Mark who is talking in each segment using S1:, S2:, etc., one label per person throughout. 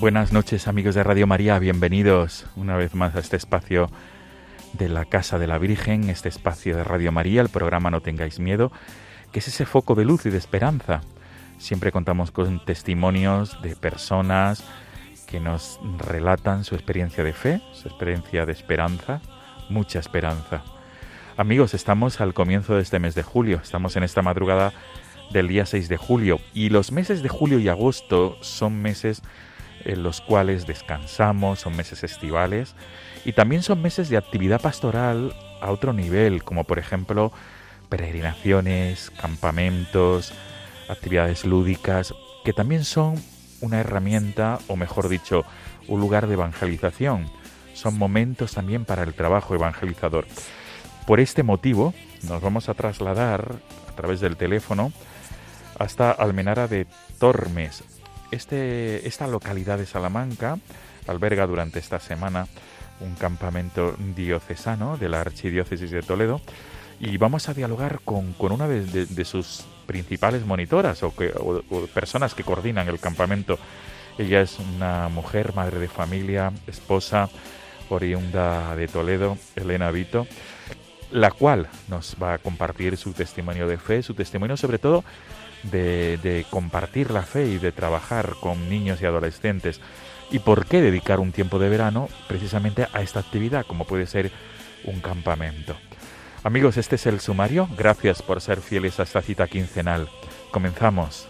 S1: Buenas noches amigos de Radio María, bienvenidos una vez más a este espacio de la Casa de la Virgen, este espacio de Radio María, el programa No tengáis miedo, que es ese foco de luz y de esperanza. Siempre contamos con testimonios de personas que nos relatan su experiencia de fe, su experiencia de esperanza, mucha esperanza. Amigos, estamos al comienzo de este mes de julio, estamos en esta madrugada del día 6 de julio y los meses de julio y agosto son meses en los cuales descansamos, son meses estivales y también son meses de actividad pastoral a otro nivel, como por ejemplo peregrinaciones, campamentos, actividades lúdicas, que también son una herramienta, o mejor dicho, un lugar de evangelización. Son momentos también para el trabajo evangelizador. Por este motivo, nos vamos a trasladar a través del teléfono hasta Almenara de Tormes. Este, esta localidad de Salamanca alberga durante esta semana un campamento diocesano de la Archidiócesis de Toledo y vamos a dialogar con, una de, sus principales monitoras o, que, o personas que coordinan el campamento. Ella es una mujer, madre de familia, esposa, oriunda de Toledo, Elena Vito, la cual nos va a compartir su testimonio de fe, su testimonio sobre todo de, compartir la fe y de trabajar con niños y adolescentes. ¿Y por qué dedicar un tiempo de verano precisamente a esta actividad, como puede ser un campamento? Amigos, este es el sumario. Gracias por ser fieles a esta cita quincenal. Comenzamos.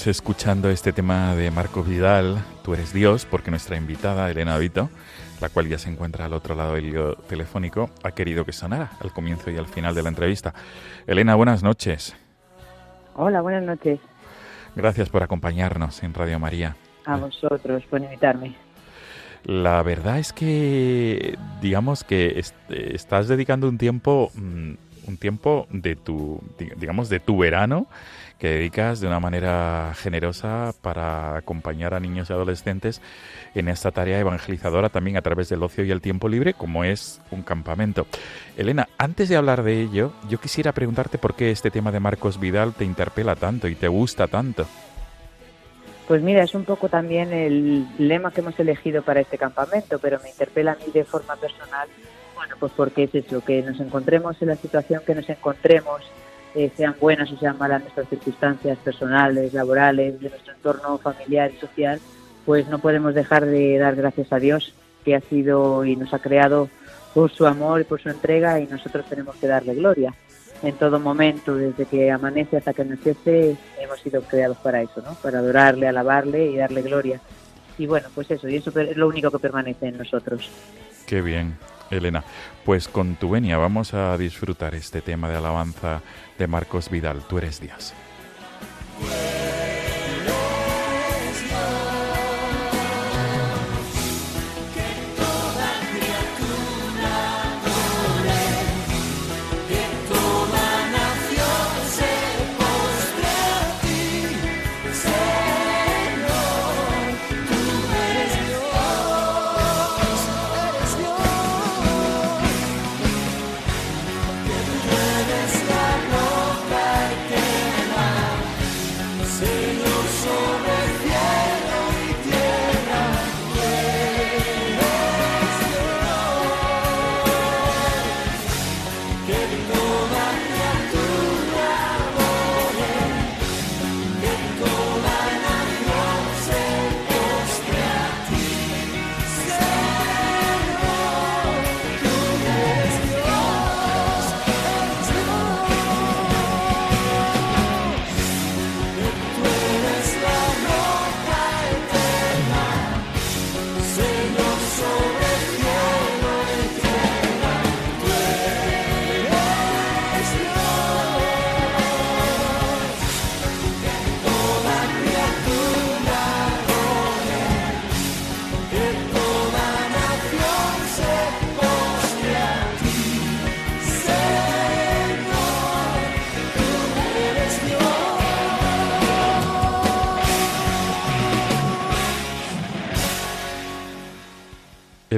S1: Estamos escuchando este tema de Marco Vidal, Tú eres Dios, porque nuestra invitada, Elena Vito, la cual ya se encuentra al otro lado del hilo telefónico, ha querido que sonara al comienzo y al final de la entrevista. Elena, buenas noches.
S2: Hola, buenas noches
S1: Gracias por acompañarnos en Radio María.
S2: a vosotros por invitarme.
S1: La verdad es que, digamos que est- estás dedicando un tiempo, mm, un tiempo de tu, digamos, de tu verano que dedicas de una manera generosa para acompañar a niños y adolescentes en esta tarea evangelizadora también a través del ocio y el tiempo libre, como es un campamento. Elena, antes de hablar de ello, yo quisiera preguntarte por qué este tema de Marcos Vidal te interpela tanto y te gusta tanto.
S2: Pues mira, es un poco también el lema que hemos elegido para este campamento, pero me interpela a mí de forma personal, bueno, pues porque es eso, que nos encontremos en la situación que nos encontremos eh, sean buenas o sean malas nuestras circunstancias personales, laborales, de nuestro entorno familiar y social, pues no podemos dejar de dar gracias a Dios que ha sido y nos ha creado por su amor y por su entrega y nosotros tenemos que darle gloria. En todo momento, desde que amanece hasta que anochece, hemos sido creados para eso, ¿no? Para adorarle, alabarle y darle gloria. Y bueno, pues eso, y eso es lo único que permanece en nosotros.
S1: Qué bien. Elena. Pues con tu venia vamos a disfrutar este tema de alabanza de Marcos Vidal. Tú eres Díaz.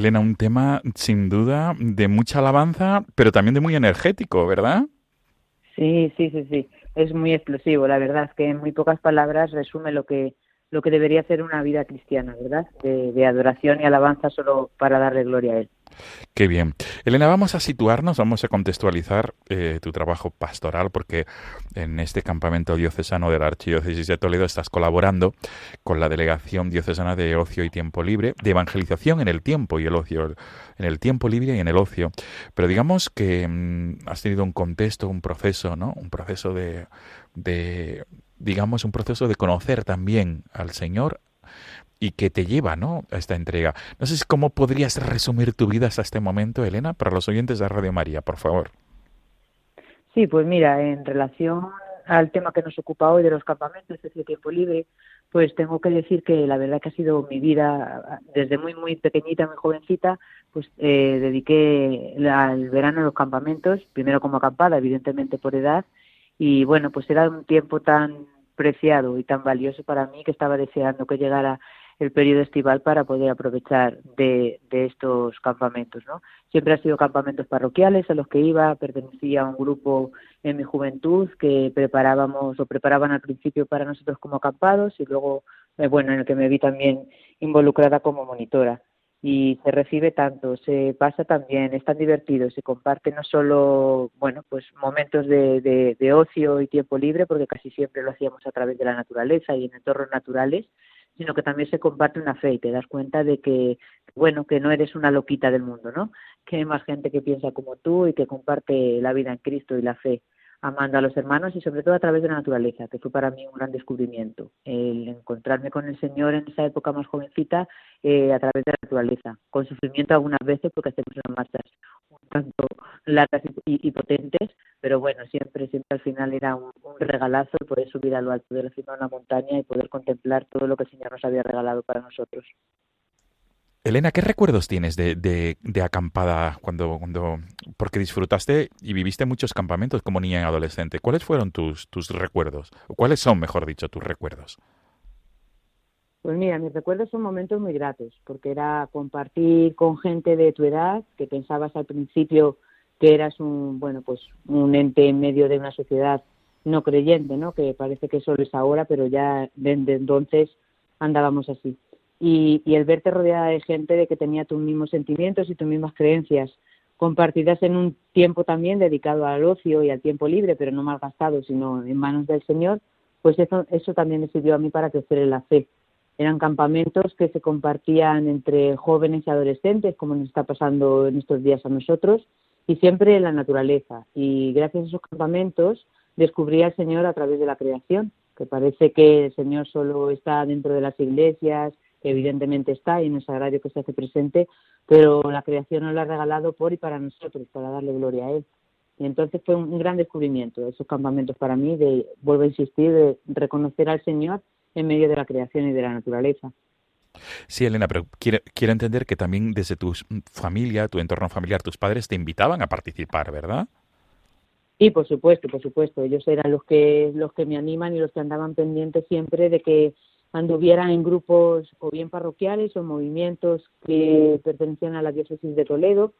S1: Elena, un tema sin duda de mucha alabanza, pero también de muy energético, ¿verdad?
S2: Sí, sí, sí, sí. Es muy explosivo, la verdad que en muy pocas palabras resume lo que lo que debería ser una vida cristiana, ¿verdad? De, adoración y alabanza solo para darle gloria a Él.
S1: Qué bien. Elena, vamos a situarnos, vamos a contextualizar eh, tu trabajo pastoral, porque en este campamento diocesano de la Archidiócesis de Toledo estás colaborando con la Delegación Diocesana de Ocio y Tiempo Libre, de evangelización en el tiempo y el ocio, en el tiempo libre y en el ocio. Pero digamos que mm, has tenido un contexto, un proceso, ¿no? Un proceso de, de digamos, un proceso de conocer también al Señor y que te lleva ¿no? a esta entrega. No sé cómo podrías resumir tu vida hasta este momento, Elena, para los oyentes de Radio María, por favor.
S2: Sí, pues mira, en relación al tema que nos ocupa hoy de los campamentos, ese tiempo libre, pues tengo que decir que la verdad que ha sido mi vida desde muy muy pequeñita, muy jovencita, pues eh, dediqué al verano a los campamentos, primero como acampada, evidentemente por edad, y bueno, pues era un tiempo tan preciado y tan valioso para mí que estaba deseando que llegara el periodo estival para poder aprovechar de, de, estos campamentos. ¿no? Siempre han sido campamentos parroquiales a los que iba, pertenecía a un grupo en mi juventud que preparábamos o preparaban al principio para nosotros como acampados y luego, eh, bueno, en el que me vi también involucrada como monitora y se recibe tanto, se pasa también, es tan divertido, se comparte no solo, bueno, pues momentos de, de, ocio y tiempo libre, porque casi siempre lo hacíamos a través de la naturaleza y en entornos naturales, sino que también se comparte una fe y te das cuenta de que, bueno, que no eres una loquita del mundo, ¿no? Que hay más gente que piensa como tú y que comparte la vida en Cristo y la fe amando a los hermanos y sobre todo a través de la naturaleza, que fue para mí un gran descubrimiento, el encontrarme con el Señor en esa época más jovencita eh, a través de la naturaleza, con sufrimiento algunas veces porque hacemos unas marchas tanto largas y, potentes, pero bueno, siempre, siempre al final era un, regalazo el poder subir a lo alto de la cima de una montaña y poder contemplar todo lo que el Señor nos había regalado para nosotros.
S1: Elena, ¿qué recuerdos tienes de, de, acampada cuando, cuando, porque disfrutaste y viviste muchos campamentos como niña y adolescente? ¿Cuáles fueron tus, tus recuerdos? ¿O cuáles son, mejor dicho, tus recuerdos?
S2: Pues mira, mis recuerdos son momentos muy gratos, porque era compartir con gente de tu edad, que pensabas al principio que eras un, bueno, pues un ente en medio de una sociedad no creyente, ¿no? Que parece que solo es ahora, pero ya desde entonces andábamos así y, el verte rodeada de gente de que tenía tus mismos sentimientos y tus mismas creencias, compartidas en un tiempo también dedicado al ocio y al tiempo libre, pero no malgastado, sino en manos del Señor, pues eso, eso también me sirvió a mí para crecer en la fe. Eran campamentos que se compartían entre jóvenes y adolescentes, como nos está pasando en estos días a nosotros, y siempre en la naturaleza. Y gracias a esos campamentos descubrí al Señor a través de la creación, que parece que el Señor solo está dentro de las iglesias evidentemente está y en el sagrario que se hace presente, pero la creación nos la ha regalado por y para nosotros, para darle gloria a Él. Y entonces fue un, gran descubrimiento esos campamentos para mí, de, vuelvo a insistir, de reconocer al Señor en medio de la creación y de la naturaleza.
S1: Sí, Elena, pero quiero, quiero entender que también desde tu familia, tu entorno familiar, tus padres te invitaban a participar, ¿verdad?
S2: Sí, por supuesto, por supuesto. Ellos eran los que los que me animan y los que andaban pendientes siempre de que anduvieran en grupos o bien parroquiales o movimientos que pertenecían a la diócesis de Toledo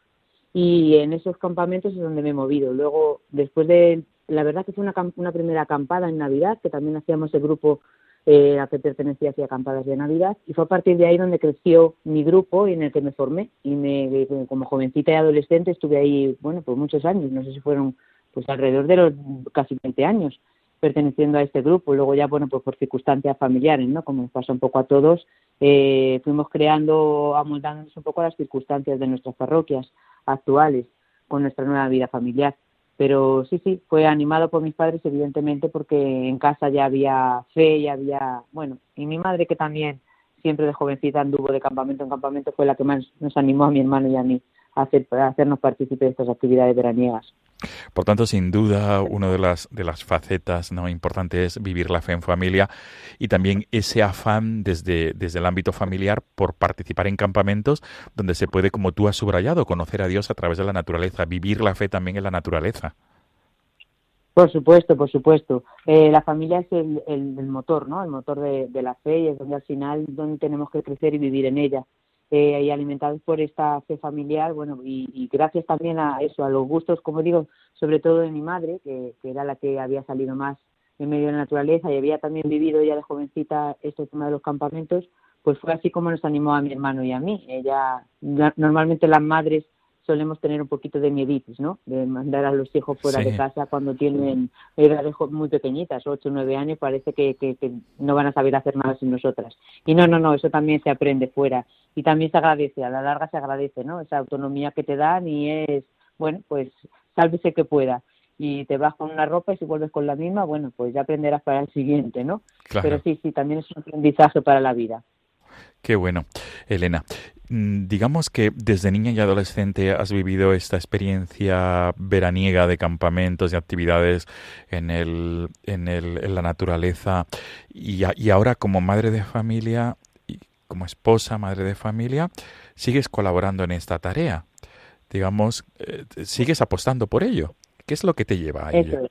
S2: y en esos campamentos es donde me he movido. Luego, después de, la verdad que fue una, una primera acampada en Navidad, que también hacíamos el grupo eh, a que pertenecía hacia acampadas de Navidad y fue a partir de ahí donde creció mi grupo y en el que me formé y me, como jovencita y adolescente estuve ahí, bueno, por muchos años, no sé si fueron pues alrededor de los casi 20 años perteneciendo a este grupo. Luego ya, bueno, pues por circunstancias familiares, ¿no? Como pasa un poco a todos, eh, fuimos creando, amoldándonos un poco a las circunstancias de nuestras parroquias actuales con nuestra nueva vida familiar. Pero sí, sí, fue animado por mis padres, evidentemente, porque en casa ya había fe, y había, bueno, y mi madre que también siempre de jovencita anduvo de campamento en campamento, fue la que más nos animó a mi hermano y a mí a, hacer, a hacernos partícipes de estas actividades veraniegas.
S1: Por tanto, sin duda, una de las, de las facetas ¿no? importantes es vivir la fe en familia y también ese afán desde, desde el ámbito familiar por participar en campamentos donde se puede, como tú has subrayado, conocer a Dios a través de la naturaleza, vivir la fe también en la naturaleza.
S2: Por supuesto, por supuesto. Eh, la familia es el, el, motor, ¿no? El motor de, de la fe y es donde al final donde tenemos que crecer y vivir en ella eh, y alimentados por esta fe familiar, bueno, y, gracias también a eso, a los gustos, como digo, sobre todo de mi madre, que, era la que había salido más en medio de la naturaleza y había también vivido ya de jovencita este tema de los campamentos, pues fue así como nos animó a mi hermano y a mí. Ella, normalmente las madres solemos tener un poquito de mieditis, ¿no? De mandar a los hijos fuera de casa cuando tienen edades muy pequeñitas, 8 o 9 años, parece que, que, no van a saber hacer nada sin nosotras. Y no, no, no, eso también se aprende fuera. Y también se agradece, a la larga se agradece, ¿no? Esa autonomía que te dan y es, bueno, pues sálvese que pueda. Y te vas con una ropa y si vuelves con la misma, bueno, pues ya aprenderás para el siguiente, ¿no? Pero sí, sí, también es un aprendizaje para la vida.
S1: Qué bueno, Elena. Mm, digamos que desde niña y adolescente has vivido esta experiencia veraniega de campamentos y actividades en, el, en, el, en la naturaleza y, ahora como madre de familia, y como esposa, madre de familia, sigues colaborando en esta tarea. Digamos, eh, sigues apostando por ello. ¿Qué es lo que te lleva a ello?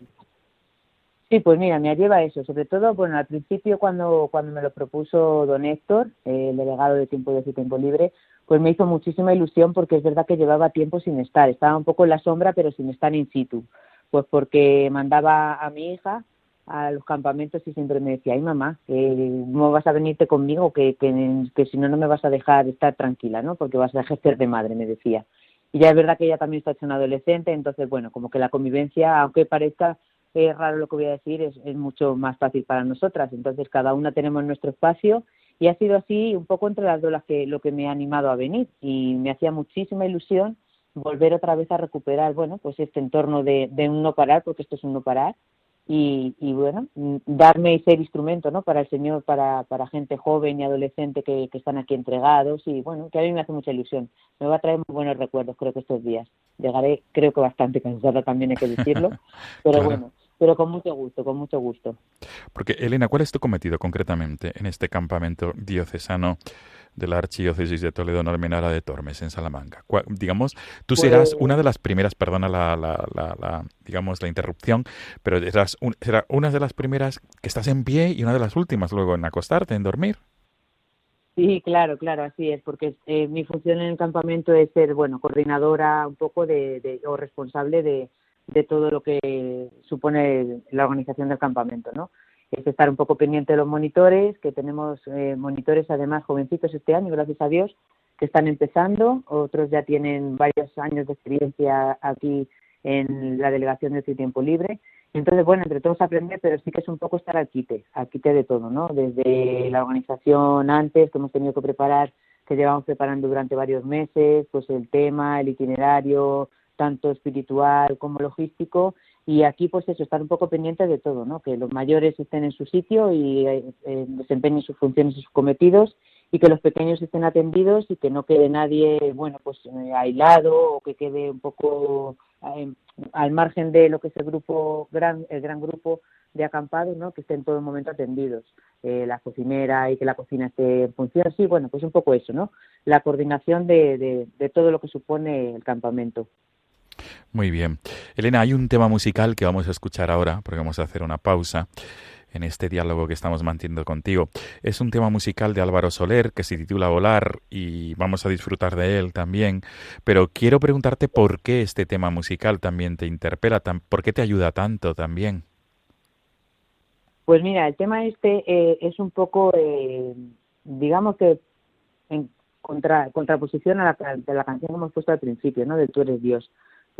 S2: Sí, pues mira, me lleva eso. Sobre todo, bueno, al principio cuando, cuando me lo propuso don Héctor, el delegado de Tiempo de su Tiempo Libre, pues me hizo muchísima ilusión porque es verdad que llevaba tiempo sin estar. Estaba un poco en la sombra, pero sin estar in situ. Pues porque mandaba a mi hija a los campamentos y siempre me decía, ay mamá, no vas a venirte conmigo, que, que, que si no, no me vas a dejar estar tranquila, ¿no? Porque vas a ejercer de madre, me decía. Y ya es verdad que ella también está hecha una adolescente, entonces, bueno, como que la convivencia, aunque parezca es raro lo que voy a decir, es, es mucho más fácil para nosotras. Entonces, cada una tenemos nuestro espacio y ha sido así un poco entre las dos las que, lo que me ha animado a venir y me hacía muchísima ilusión volver otra vez a recuperar, bueno, pues este entorno de, de un no parar, porque esto es un no parar, y, y, bueno, darme y ser instrumento, ¿no? Para el Señor, para, para gente joven y adolescente que, que, están aquí entregados y bueno, que a mí me hace mucha ilusión. Me va a traer muy buenos recuerdos, creo que estos días. Llegaré, creo que bastante cansada también hay que decirlo, pero bueno, pero con mucho gusto, con mucho gusto.
S1: Porque, Elena, ¿cuál es tu cometido concretamente en este campamento diocesano de la Archidiócesis de Toledo Normenara de Tormes, en Salamanca? digamos, tú serás una de las primeras, perdona la, la, la, digamos, la interrupción, pero serás, una de las primeras que estás en pie y una de las últimas luego en acostarte, en dormir.
S2: Sí, claro, claro, así es, porque eh, mi función en el campamento es ser, bueno, coordinadora un poco de o responsable de, de todo lo que supone la organización del campamento, ¿no? Es estar un poco pendiente de los monitores, que tenemos eh, monitores además jovencitos este año, gracias a Dios, que están empezando, otros ya tienen varios años de experiencia aquí en la delegación de su tiempo libre. Entonces, bueno, entre todos aprender, pero sí que es un poco estar al quite, al quite de todo, ¿no? Desde la organización antes, que hemos tenido que preparar, que llevamos preparando durante varios meses, pues el tema, el itinerario, tanto espiritual como logístico y aquí pues eso estar un poco pendiente de todo no que los mayores estén en su sitio y eh, eh, desempeñen sus funciones y sus cometidos y que los pequeños estén atendidos y que no quede nadie bueno pues eh, aislado o que quede un poco al margen de lo que es el grupo gran el gran grupo de acampados no que estén todo el momento atendidos la cocinera y que la cocina esté en función. Sí bueno pues un poco eso no la coordinación de, de todo lo que supone el campamento
S1: muy bien. Elena, hay un tema musical que vamos a escuchar ahora, porque vamos a hacer una pausa en este diálogo que estamos manteniendo contigo. Es un tema musical de Álvaro Soler que se titula Volar y vamos a disfrutar de él también. Pero quiero preguntarte por qué este tema musical también te interpela, por qué te ayuda tanto también.
S2: Pues mira, el tema este eh, es un poco, eh, digamos que en contra, contraposición a la, de la canción que hemos puesto al principio, ¿no? Del Tú eres Dios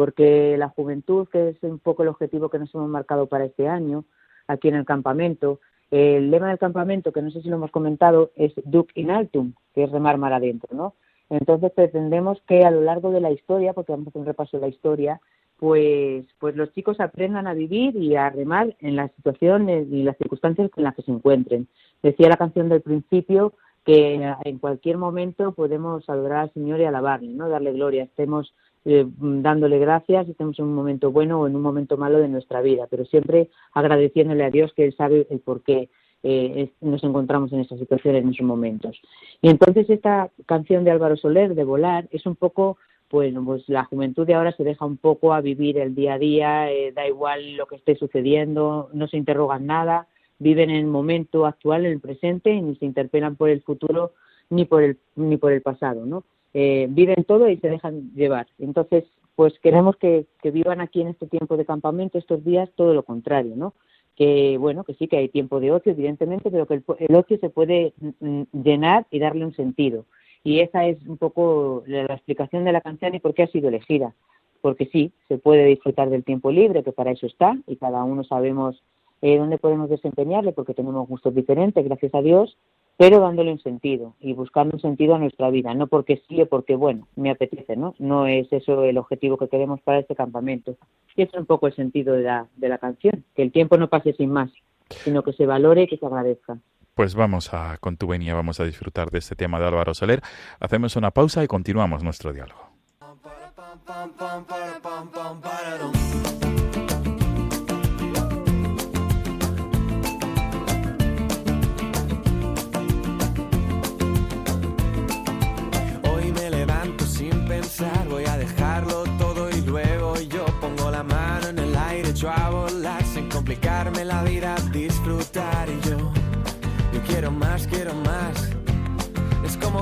S2: porque la juventud, que es un poco el objetivo que nos hemos marcado para este año, aquí en el campamento, el lema del campamento, que no sé si lo hemos comentado, es Duc in Altum, que es remar mar adentro, ¿no? Entonces pretendemos que a lo largo de la historia, porque vamos a hacer un repaso de la historia, pues, pues los chicos aprendan a vivir y a remar en las situaciones y las circunstancias en las que se encuentren. Decía la canción del principio que en cualquier momento podemos adorar al Señor y alabarle, ¿no? Darle gloria, estemos eh, dándole gracias, estemos en un momento bueno o en un momento malo de nuestra vida, pero siempre agradeciéndole a Dios que Él sabe el por qué eh, nos encontramos en esa situación en esos momentos. Y entonces esta canción de Álvaro Soler, de Volar, es un poco, pues, pues la juventud de ahora se deja un poco a vivir el día a día, eh, da igual lo que esté sucediendo, no se interrogan nada, viven en el momento actual, en el presente, y ni se interpelan por el futuro ni por el, ni por el pasado, ¿no? Eh, viven todo y se dejan llevar. Entonces, pues queremos que, vivan aquí en este tiempo de campamento, estos días, todo lo contrario, ¿no? Que, bueno, que sí que hay tiempo de ocio, evidentemente, pero que el, ocio se puede mm, mm, llenar y darle un sentido. Y esa es un poco la, explicación de la canción y por qué ha sido elegida. Porque sí, se puede disfrutar del tiempo libre, que para eso está, y cada uno sabemos eh, dónde podemos desempeñarle, porque tenemos gustos diferentes, gracias a Dios, pero dándole un sentido y buscando un sentido a nuestra vida, no porque sí o porque, bueno, me apetece, ¿no? No es eso el objetivo que queremos para este campamento. Y es un poco el sentido de la, de la canción, que el tiempo no pase sin más, sino que se valore y que se agradezca.
S1: Pues vamos a, con tu venia, vamos a disfrutar de este tema de Álvaro Soler. Hacemos una pausa y continuamos nuestro diálogo.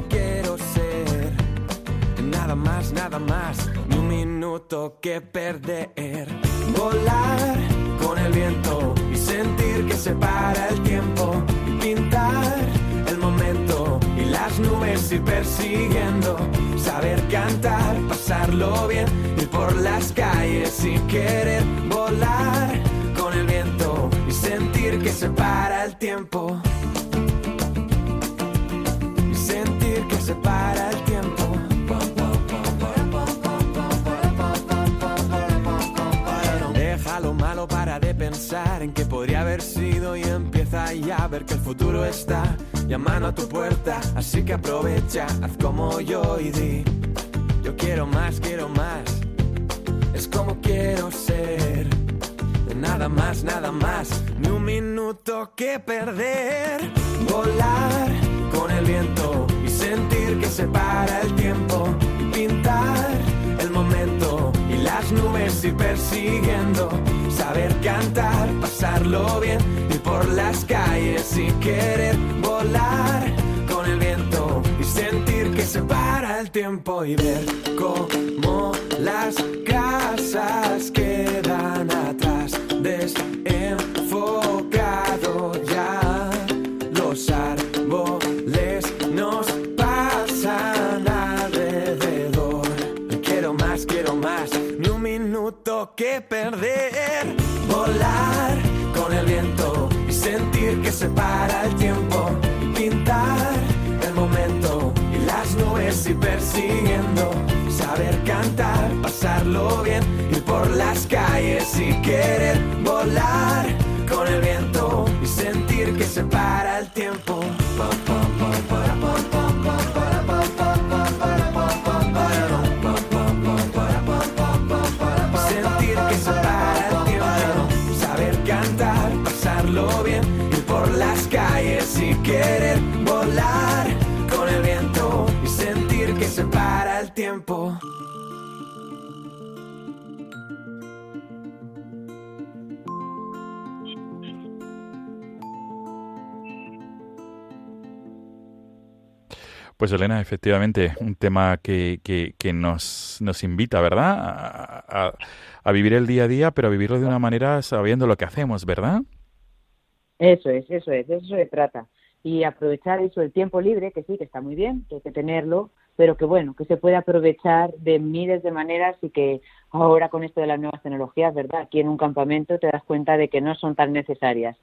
S3: Quiero ser, nada más, nada más, ni un minuto que perder, volar con el viento y sentir que se para el tiempo. Y pintar el momento y las nubes y persiguiendo. Saber cantar, pasarlo bien, ir por las calles sin querer volar con el viento y sentir que se para el tiempo. Sentir que se para el tiempo. Deja lo malo para de pensar en que podría haber sido y empieza ya a ver que el futuro está llamando a tu puerta, así que aprovecha, haz como yo y di, yo quiero más, quiero más, es como quiero ser, nada más, nada más, ni un minuto que perder. Volar con el viento y sentir que se para el tiempo. Y pintar el momento y las nubes ir persiguiendo. Saber cantar, pasarlo bien, ir por las calles y querer volar con el viento y sentir que se para el tiempo y ver cómo las casas quedan atrás, que perder. Volar con el viento y sentir que se para el tiempo. Pintar el momento y las nubes y persiguiendo. Saber cantar, pasarlo bien, ir por las calles y querer volar con el viento y sentir que se para el tiempo. Volar con el viento y sentir que se para el tiempo.
S1: Pues Elena, efectivamente, un tema que, que, que nos, nos invita, ¿verdad? A, a- a vivir el día a día, pero a vivirlo de una manera sabiendo lo que hacemos, ¿verdad?
S2: Eso es, eso es, eso se trata. Y aprovechar eso, el tiempo libre, que sí, que está muy bien, que hay que tenerlo, pero que bueno, que se puede aprovechar de miles de maneras y que ahora con esto de las nuevas tecnologías, ¿verdad? Aquí en un campamento te das cuenta de que no son tan necesarias.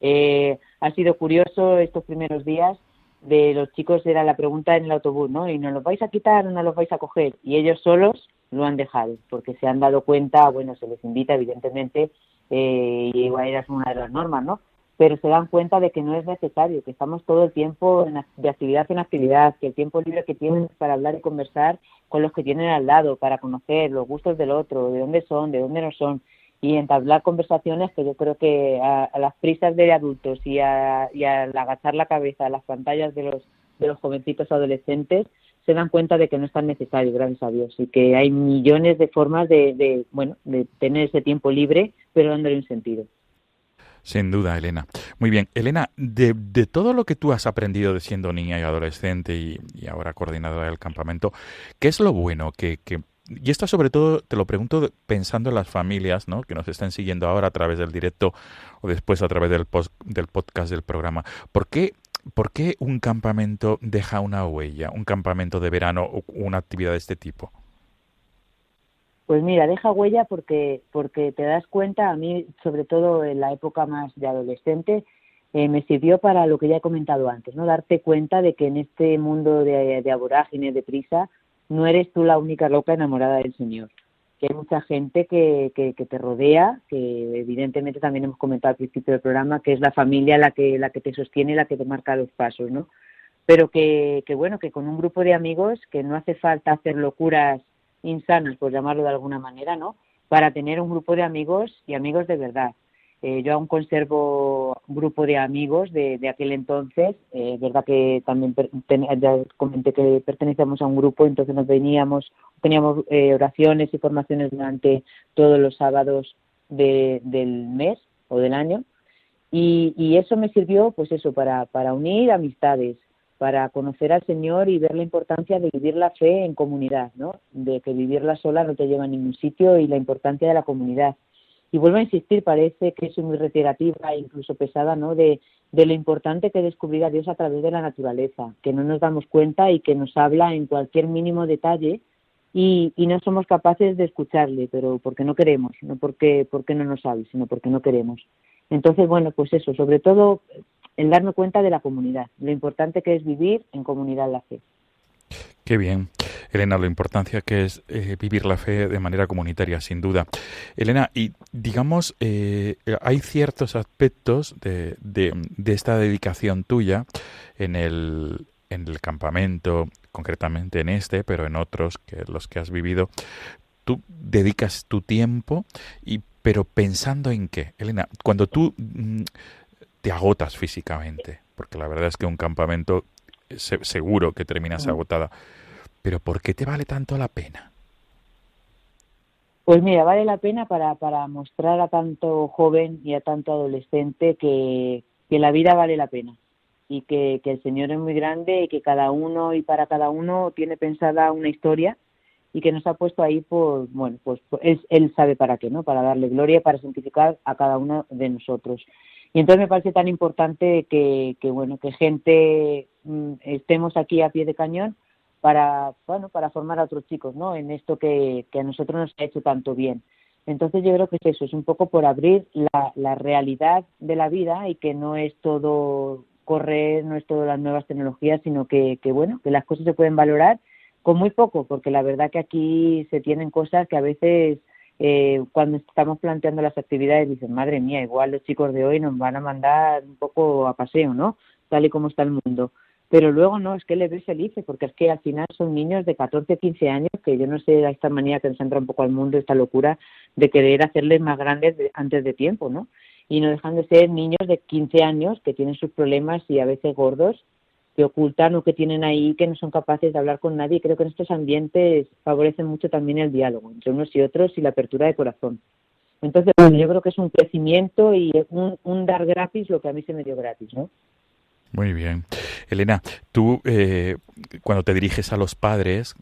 S2: Eh, ha sido curioso estos primeros días de los chicos era la pregunta en el autobús, ¿no? ¿Y nos los vais a quitar o no los vais a coger? Y ellos solos lo han dejado, porque se han dado cuenta, bueno, se les invita evidentemente, eh, y igual era una de las normas, ¿no? Pero se dan cuenta de que no es necesario, que estamos todo el tiempo en, de actividad en actividad, que el tiempo libre que tienen para hablar y conversar con los que tienen al lado, para conocer los gustos del otro, de dónde son, de dónde no son, y entablar conversaciones que yo creo que a, a las prisas de adultos y, a, y al agachar la cabeza a las pantallas de los, de los jovencitos adolescentes se dan cuenta de que no es tan necesario, gracias a Dios, y que hay millones de formas de, de bueno, de tener ese tiempo libre, pero dándole un sentido.
S1: Sin duda, Elena. Muy bien, Elena, de, todo lo que tú has aprendido de siendo niña y adolescente y, y ahora coordinadora del campamento, ¿qué es lo bueno que, que y esto sobre todo te lo pregunto pensando en las familias ¿no? que nos están siguiendo ahora a través del directo o después a través del, post, del podcast del programa. ¿Por qué, ¿Por qué un campamento deja una huella, un campamento de verano o una actividad de este tipo?
S2: Pues mira, deja huella porque, porque te das cuenta, a mí, sobre todo en la época más de adolescente, eh, me sirvió para lo que ya he comentado antes, ¿no? Darte cuenta de que en este mundo de, de de prisa, no eres tú la única loca enamorada del Señor. Que hay mucha gente que, que, que, te rodea, que evidentemente también hemos comentado al principio del programa, que es la familia la que, la que te sostiene, la que te marca los pasos, ¿no? Pero que, que bueno, que con un grupo de amigos, que no hace falta hacer locuras insanas, por llamarlo de alguna manera, ¿no? Para tener un grupo de amigos y amigos de verdad. Eh, yo aún conservo un grupo de amigos de, aquel entonces, eh, verdad que también ya comenté que pertenecíamos a un grupo, entonces nos veníamos, teníamos eh, oraciones y formaciones durante todos los sábados de, del mes o del año, y, y, eso me sirvió, pues eso, para, para unir amistades, para conocer al Señor y ver la importancia de vivir la fe en comunidad, ¿no? De que vivirla sola no te lleva a ningún sitio y la importancia de la comunidad. Y vuelvo a insistir, parece que soy muy reiterativa e incluso pesada, ¿no? De, de lo importante que es descubrir a Dios a través de la naturaleza, que no nos damos cuenta y que nos habla en cualquier mínimo detalle y, y no somos capaces de escucharle, pero porque no queremos, no porque, porque no nos habla, sino porque no queremos. Entonces, bueno, pues eso, sobre todo en darme cuenta de la comunidad, lo importante que es vivir en comunidad la fe.
S1: Qué bien. Elena, la importancia que es eh, vivir la fe de manera comunitaria, sin duda. Elena, y digamos, eh, hay ciertos aspectos de, de, de, esta dedicación tuya en el, en el campamento, concretamente en este, pero en otros, que los que has vivido, tú dedicas tu tiempo y pero pensando en qué, Elena, cuando tú mm, te agotas físicamente, porque la verdad es que un campamento seguro que terminas agotada, pero ¿por qué te vale tanto la pena?
S2: Pues mira, vale la pena para, para mostrar a tanto joven y a tanto adolescente que, que la vida vale la pena y que, que, el Señor es muy grande y que cada uno y para cada uno tiene pensada una historia y que nos ha puesto ahí por, bueno, pues, él, él, sabe para qué, ¿no? Para darle gloria, para santificar a cada uno de nosotros. Y entonces me parece tan importante que, que bueno, que gente mm, estemos aquí a pie de cañón para, bueno, para formar a otros chicos, ¿no? En esto que, que a nosotros nos ha hecho tanto bien. Entonces yo creo que es eso, es un poco por abrir la, la realidad de la vida y que no es todo correr, no es todo las nuevas tecnologías, sino que, que bueno, que las cosas se pueden valorar con muy poco, porque la verdad que aquí se tienen cosas que a veces eh, cuando estamos planteando las actividades dicen, madre mía, igual los chicos de hoy nos van a mandar un poco a paseo, ¿no? Tal y como está el mundo. Pero luego no, es que le ves felices, porque es que al final son niños de 14, 15 años, que yo no sé, esta manía que nos entra un poco al mundo, esta locura de querer hacerles más grandes antes de tiempo, ¿no? Y no dejan de ser niños de 15 años que tienen sus problemas y a veces gordos que ocultan o que tienen ahí que no son capaces de hablar con nadie. Creo que en estos ambientes favorecen mucho también el diálogo entre unos y otros y la apertura de corazón. Entonces, yo creo que es un crecimiento y un, un dar gratis lo que a mí se me dio gratis, ¿no?
S1: Muy bien. Elena, tú eh, cuando te diriges a los padres,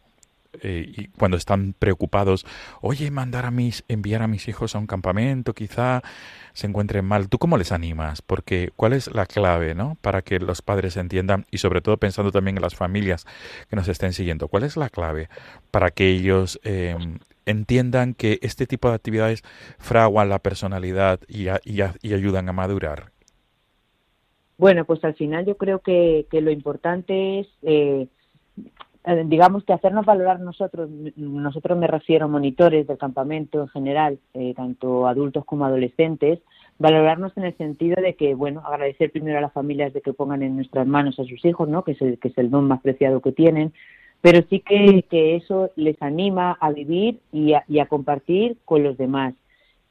S1: eh, y cuando están preocupados, oye, mandar a mis, enviar a mis hijos a un campamento, quizá se encuentren mal. ¿Tú cómo les animas? Porque ¿cuál es la clave, no? Para que los padres entiendan y sobre todo pensando también en las familias que nos estén siguiendo, ¿cuál es la clave para que ellos eh, entiendan que este tipo de actividades fraguan la personalidad y, y, ayudan a madurar?
S2: Bueno, pues al final yo creo que, que lo importante es eh, eh, digamos que hacernos valorar nosotros, nosotros me refiero a monitores del campamento en general, eh, tanto adultos como adolescentes, valorarnos en el sentido de que, bueno, agradecer primero a las familias de que pongan en nuestras manos a sus hijos, ¿no? Que es el, que es el don más preciado que tienen, pero sí que, que eso les anima a vivir y a, y a compartir con los demás.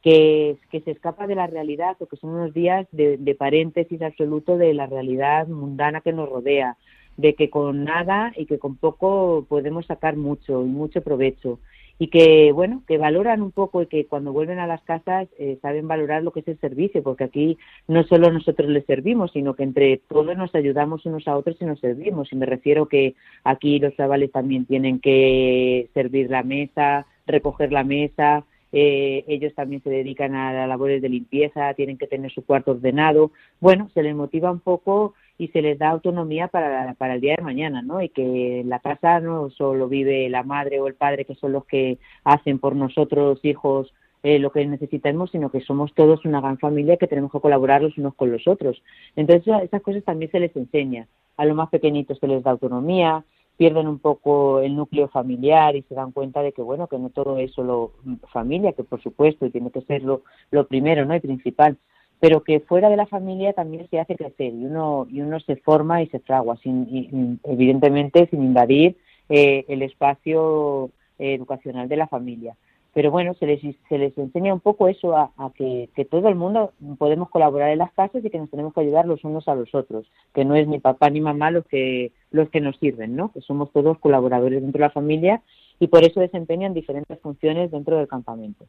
S2: Que, que, se escapa de la realidad o que son unos días de, de paréntesis absoluto de la realidad mundana que nos rodea, de que con nada y que con poco podemos sacar mucho y mucho provecho y que bueno que valoran un poco y que cuando vuelven a las casas eh, saben valorar lo que es el servicio porque aquí no solo nosotros les servimos sino que entre todos nos ayudamos unos a otros y nos servimos y me refiero que aquí los chavales también tienen que servir la mesa recoger la mesa eh, ellos también se dedican a las labores de limpieza, tienen que tener su cuarto ordenado. Bueno, se les motiva un poco y se les da autonomía para, para el día de mañana, ¿no? Y que la casa no solo vive la madre o el padre, que son los que hacen por nosotros, hijos, eh, lo que necesitamos, sino que somos todos una gran familia que tenemos que colaborar los unos con los otros. Entonces, esas cosas también se les enseña. A los más pequeñitos se les da autonomía, pierden un poco el núcleo familiar y se dan cuenta de que, bueno, que no todo es solo familia, que por supuesto, y tiene que ser lo, lo primero, ¿no? Y principal, pero que fuera de la familia también se hace crecer y uno, y uno se forma y se fragua, sin, evidentemente sin invadir eh, el espacio eh, educacional de la familia. Pero bueno, se les, se les enseña un poco eso, a, que, que, todo el mundo podemos colaborar en las casas y que nos tenemos que ayudar los unos a los otros, que no es ni papá ni mamá los que, los que nos sirven, ¿no? que somos todos colaboradores dentro de la familia y por eso desempeñan diferentes funciones dentro del campamento.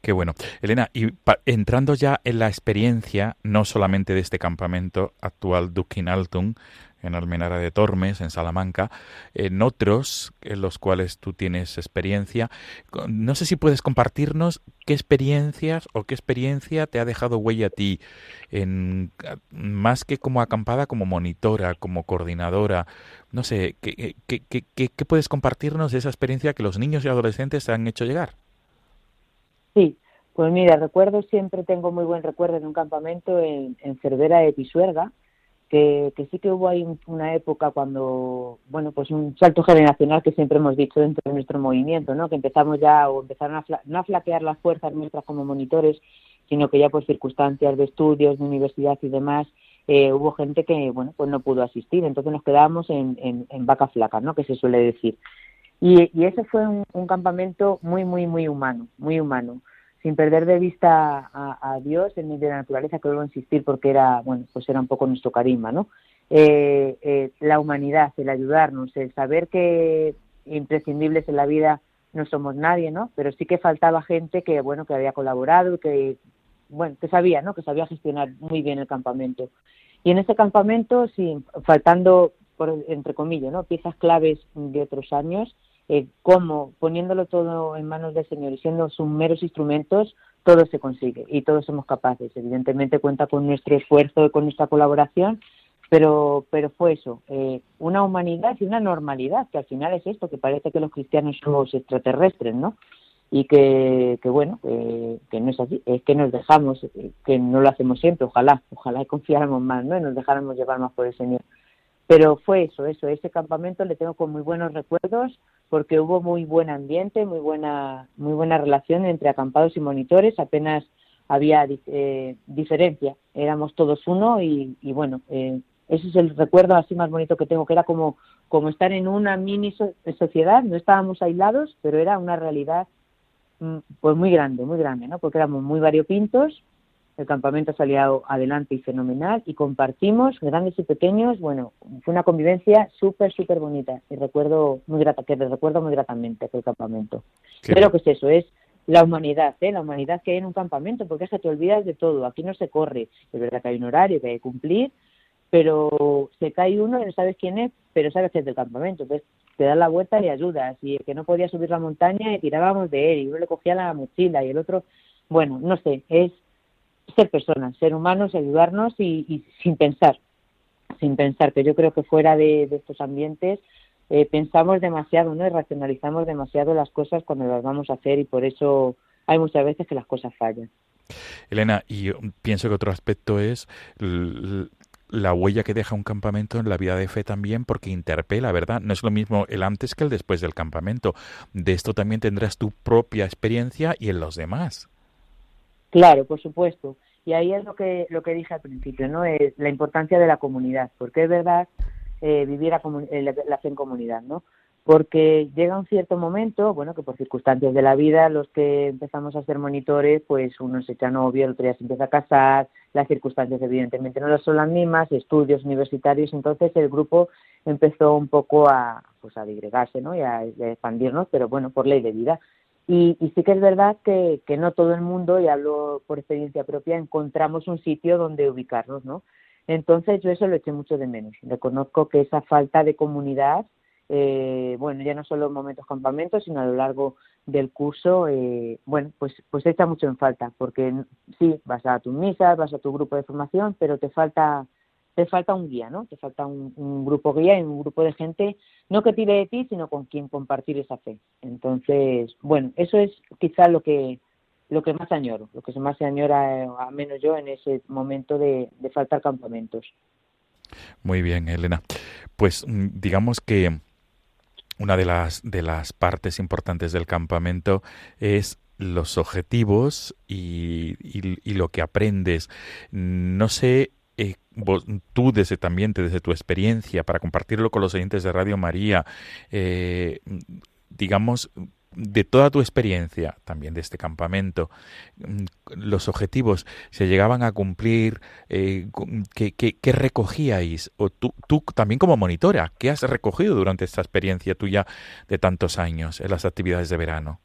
S1: Qué bueno. Elena, y entrando ya en la experiencia, no solamente de este campamento actual Dukin Altum, en Almenara de Tormes, en Salamanca, en otros en los cuales tú tienes experiencia. No sé si puedes compartirnos qué experiencias o qué experiencia te ha dejado huella a ti, en, más que como acampada, como monitora, como coordinadora. No sé, ¿qué, qué, qué, qué puedes compartirnos de esa experiencia que los niños y adolescentes te han hecho llegar?
S2: Sí, pues mira, recuerdo siempre, tengo muy buen recuerdo de un campamento en, en Cervera de Pisuerga, que, que, sí que hubo ahí una época cuando, bueno, pues un salto generacional que siempre hemos dicho dentro de nuestro movimiento, ¿no? Que empezamos ya, o empezaron a, no a flaquear las fuerzas nuestras como monitores, sino que ya por circunstancias de estudios, de universidad y demás, eh, hubo gente que, bueno, pues no pudo asistir, entonces nos quedábamos en, en, en vaca flaca, ¿no? Que se suele decir. Y, y ese fue un, campamento muy, muy, muy humano, muy humano. sin perder de vista a, Dios en medio de la naturaleza, que vuelvo a insistir porque era, bueno, pues era un poco nuestro carisma, ¿no? Eh, eh, la humanidad, el ayudarnos, el saber que imprescindibles en la vida no somos nadie, ¿no? Pero sí que faltaba gente que, bueno, que había colaborado, que, bueno, que sabía, ¿no? Que sabía gestionar muy bien el campamento. Y en ese campamento, sí, faltando, por, entre comillas, ¿no? Piezas claves de otros años, eh, cómo poniéndolo todo en manos del Señor y siendo sus meros instrumentos, todo se consigue y todos somos capaces. Evidentemente cuenta con nuestro esfuerzo y con nuestra colaboración, pero, pero fue eso, eh, una humanidad y una normalidad, que al final es esto, que parece que los cristianos somos extraterrestres, ¿no? Y que, que bueno, que no es así, es que nos dejamos, que no lo hacemos siempre, ojalá, ojalá confiáramos más, ¿no? Y nos dejáramos llevar más por el Señor. Pero fue eso, eso, ese campamento le tengo con muy buenos recuerdos porque hubo muy buen ambiente, muy buena, muy buena relación entre acampados y monitores, apenas había eh, diferencia, éramos todos uno y, y bueno, eh, ese es el recuerdo así más bonito que tengo, que era como, como estar en una mini sociedad, no estábamos aislados, pero era una realidad mm, pues muy grande, muy grande, ¿no? Porque éramos muy variopintos, el campamento salía adelante y fenomenal y compartimos, grandes y pequeños, bueno, fue una convivencia súper, súper bonita y recuerdo muy grata, que recuerdo muy gratamente aquel campamento. Pero que es eso, es la humanidad, ¿eh? la humanidad que hay en un campamento, porque es que te olvidas de todo, aquí no se corre, es verdad que hay un horario que hay que cumplir, pero se cae uno y no sabes quién es, pero sabes que es del campamento. Entonces te das la vuelta y ayudas. Y el que no podía subir la montaña y tirábamos de él y uno le cogía la mochila y el otro, bueno, no sé, es ser personas, ser humanos, ayudarnos y, sin pensar, sin pensar, que yo creo que fuera de, estos ambientes eh, pensamos demasiado, ¿no? Y racionalizamos demasiado las cosas cuando las vamos a hacer y por eso hay muchas veces que las cosas fallan.
S1: Elena, y pienso que otro aspecto es la huella que deja un campamento en la vida de fe también porque interpela, ¿verdad? No es lo mismo el antes que el después del campamento. De esto también tendrás tu propia experiencia y en los demás.
S2: Claro, por supuesto. Y ahí es lo que lo que dije al principio, ¿no? Es la importancia de la comunidad, porque es verdad eh, vivir eh, la fe en comunidad, ¿no? porque llega un cierto momento, bueno, que por circunstancias de la vida, los que empezamos a ser monitores, pues uno se echa novio, el otro día se empieza a casar, las circunstancias evidentemente no son las mismas, estudios universitarios, entonces el grupo empezó un poco a, pues a digregarse, ¿no? Y a, expandirnos, pero bueno, por ley de vida. Y, y, sí que es verdad que, que no todo el mundo, y hablo por experiencia propia, encontramos un sitio donde ubicarnos, ¿no? Entonces yo eso lo eché mucho de menos. Reconozco que esa falta de comunidad eh, bueno, ya no solo en momentos campamentos, sino a lo largo del curso, eh, bueno, pues, pues echa mucho en falta, porque sí, vas a tu misa, vas a tu grupo de formación, pero te falta te falta un guía, ¿no? Te falta un, grupo guía y un grupo de gente, no que tire de ti, sino con quien compartir esa fe. Entonces, bueno, eso es quizá lo que lo que más añoro, lo que más se añora, eh, a menos yo, en ese momento de, faltar campamentos.
S1: Muy bien, Elena. Pues mm, digamos que una de las, de las partes importantes del campamento es los objetivos y, lo que aprendes. No sé, eh, tú desde también, desde tu experiencia, para compartirlo con los oyentes de Radio María, eh, digamos, de toda tu experiencia, también de este campamento, mm, los objetivos se llegaban a cumplir, eh, ¿qué, recogíais? O tú, tú también como monitora, ¿qué has recogido durante esta experiencia tuya de tantos años en las actividades de verano?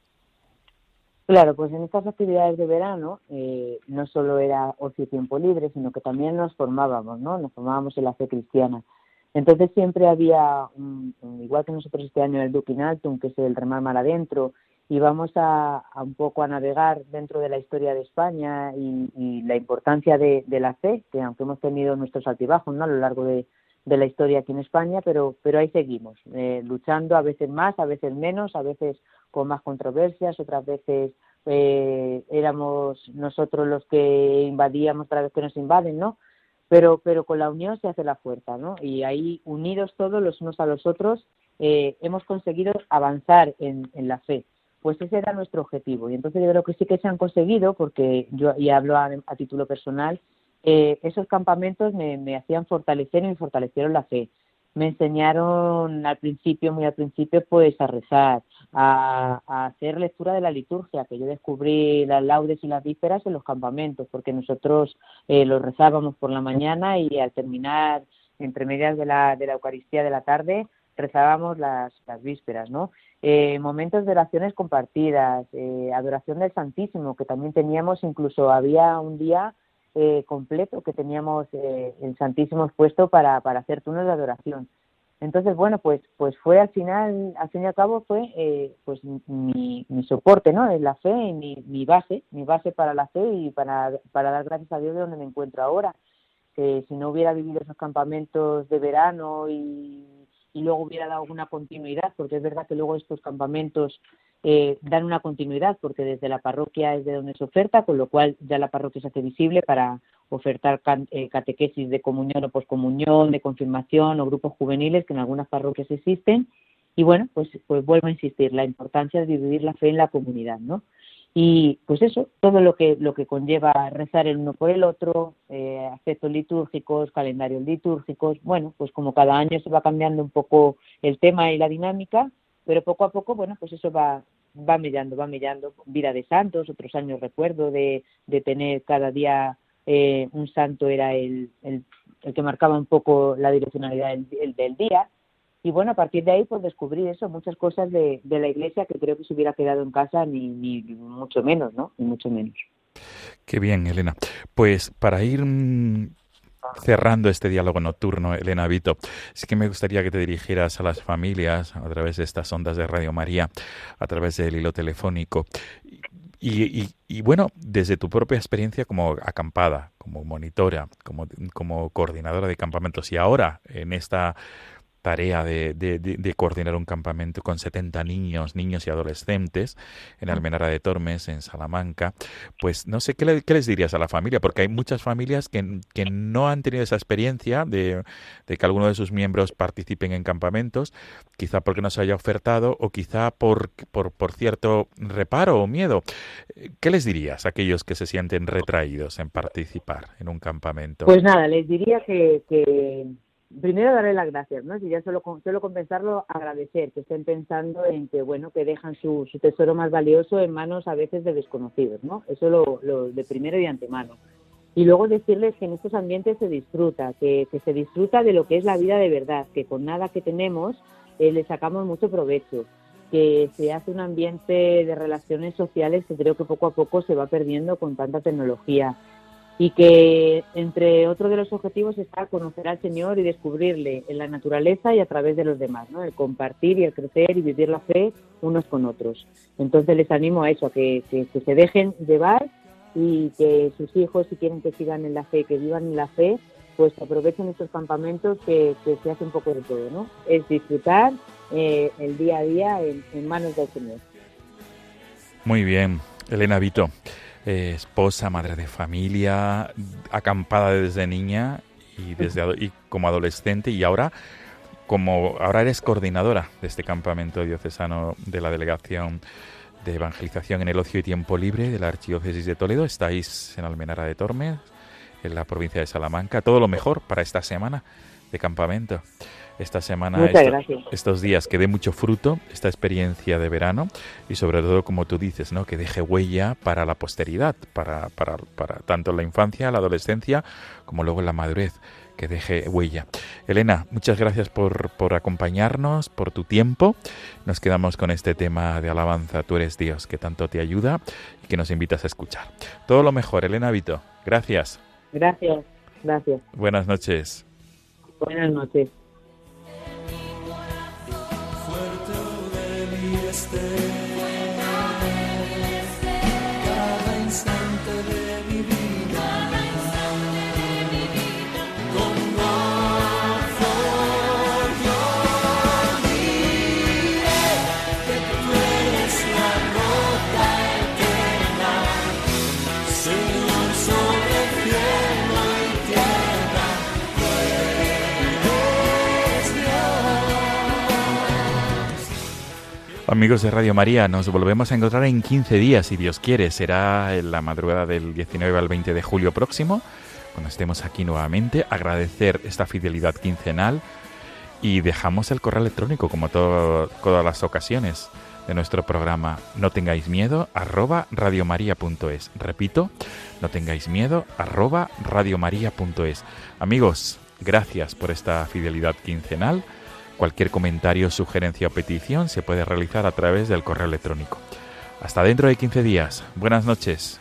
S2: Claro, pues en estas actividades de verano eh, no solo era ocio y tiempo libre, sino que también nos formábamos, ¿no? Nos formábamos en la fe cristiana. Entonces siempre había, igual que nosotros este año el Duque Altum, que es el remar mar adentro, y vamos a, un poco a navegar dentro de la historia de España y, la importancia de, la fe, que aunque hemos tenido nuestros altibajos ¿no? a lo largo de, la historia aquí en España, pero, pero ahí seguimos, eh, luchando a veces más, a veces menos, a veces con más controversias, otras veces eh, éramos nosotros los que invadíamos otra vez que nos invaden, ¿no? pero, pero con la unión se hace la fuerza, ¿no? Y ahí, unidos todos los unos a los otros, eh, hemos conseguido avanzar en, la fe. Pues ese era nuestro objetivo. Y entonces yo creo que sí que se han conseguido, porque yo, y hablo a, título personal, eh, esos campamentos me, hacían fortalecer y me fortalecieron la fe. me enseñaron al principio, muy al principio, pues a rezar, a, hacer lectura de la liturgia, que yo descubrí las laudes y las vísperas en los campamentos, porque nosotros eh, los rezábamos por la mañana y al terminar, entre medias de la, de la Eucaristía de la tarde, rezábamos las, las vísperas, ¿no? Eh, momentos de oraciones compartidas, eh, adoración del Santísimo, que también teníamos, incluso había un día eh, completo que teníamos eh, el Santísimo expuesto para, para hacer turnos de adoración. Entonces, bueno, pues, pues fue al final, al fin y al cabo, fue eh, pues mi, mi soporte, ¿no? En la fe, mi, mi base, mi base para la fe y para, para dar gracias a Dios de donde me encuentro ahora. Que si no hubiera vivido esos campamentos de verano y, y luego hubiera dado alguna continuidad, porque es verdad que luego estos campamentos eh, dan una continuidad, porque desde la parroquia es de donde se oferta, con lo cual ya la parroquia se hace visible para ofertar eh, catequesis de comunión o poscomunión, de confirmación o grupos juveniles que en algunas parroquias existen. Y bueno, pues, pues vuelvo a insistir, la importancia de vivir la fe en la comunidad, ¿no? Y pues eso, todo lo que, lo que conlleva rezar el uno por el otro, eh, aspectos litúrgicos, calendarios litúrgicos, bueno, pues como cada año se va cambiando un poco el tema y la dinámica, pero poco a poco, bueno, pues eso va, va mellando, va mellando. Vida de santos, otros años recuerdo de, de tener cada día eh, un santo era el, el, el, que marcaba un poco la direccionalidad del, del, día. Y bueno, a partir de ahí, pues descubrir eso, muchas cosas de, de la iglesia que creo que se hubiera quedado en casa, ni, ni mucho menos, ¿no? Ni mucho menos.
S1: Qué bien, Elena. Pues para ir mm, cerrando este diálogo nocturno, Elena Vito, sí que me gustaría que te dirigieras a las familias a través de estas ondas de Radio María, a través del hilo telefónico. Y, y, y, bueno, desde tu propia experiencia como acampada, como monitora, como, como coordinadora de campamentos y ahora en esta tarea de, de, de, coordinar un campamento con 70 niños, niños y adolescentes en Almenara de Tormes, en Salamanca, pues no sé, ¿qué, le, qué les dirías a la familia? Porque hay muchas familias que, que no han tenido esa experiencia de, de, que alguno de sus miembros participen en campamentos, quizá porque no se haya ofertado o quizá por, por, por cierto reparo o miedo. ¿Qué les dirías a aquellos que se sienten retraídos en participar en un campamento?
S2: Pues nada, les diría que... que primero darle las gracias, ¿no? Si ya solo, solo compensarlo, agradecer, que estén pensando en que, bueno, que dejan su, su, tesoro más valioso en manos a veces de desconocidos, ¿no? Eso lo, lo de primero y antemano. Y luego decirles que en estos ambientes se disfruta, que, que se disfruta de lo que es la vida de verdad, que con nada que tenemos eh, le sacamos mucho provecho, que se hace un ambiente de relaciones sociales que creo que poco a poco se va perdiendo con tanta tecnología, y que entre otros de los objetivos está conocer al Señor y descubrirle en la naturaleza y a través de los demás, ¿no? el compartir y el crecer y vivir la fe unos con otros. Entonces les animo a eso, a que, se dejen llevar y que sus hijos, si quieren que sigan en la fe, que vivan en la fe, pues aprovechen estos campamentos que, que se hace un poco de todo, ¿no? Es disfrutar eh, el día a día en, en manos del Señor.
S1: Muy bien, Elena Vito eh, esposa, madre de familia, acampada desde niña y desde y como adolescente y ahora como ahora eres coordinadora de este campamento diocesano de la delegación de evangelización en el ocio y tiempo libre de la Archidiócesis de Toledo. Estáis en Almenara de Tormes, en la provincia de Salamanca. Todo lo mejor para esta semana de campamento esta semana, esto, estos días, que dé mucho fruto esta experiencia de verano y sobre todo, como tú dices, ¿no? que deje huella para la posteridad, para, para, para tanto la infancia, la adolescencia, como luego la madurez, que deje huella. Elena, muchas gracias por, por acompañarnos, por tu tiempo. Nos quedamos con este tema de alabanza, tú eres Dios, que tanto te ayuda y que nos invitas a escuchar. Todo lo mejor, Elena Vito. Gracias.
S2: Gracias, gracias.
S1: Buenas noches.
S2: Buenas noches.
S1: Amigos de Radio María, nos volvemos a encontrar en 15 días, si Dios quiere. Será en la madrugada del 19 al 20 de julio próximo, cuando estemos aquí nuevamente. Agradecer esta fidelidad quincenal Y dejamos el correo electrónico como todas las ocasiones de nuestro programa. No tengáis miedo, arroba radiomaria.es. Repito, no tengáis miedo, arroba radiomaria.es. Amigos, gracias por esta fidelidad quincenal. Cualquier comentario, sugerencia o petición se puede realizar a través del correo electrónico. Hasta dentro de 15 días. Buenas noches.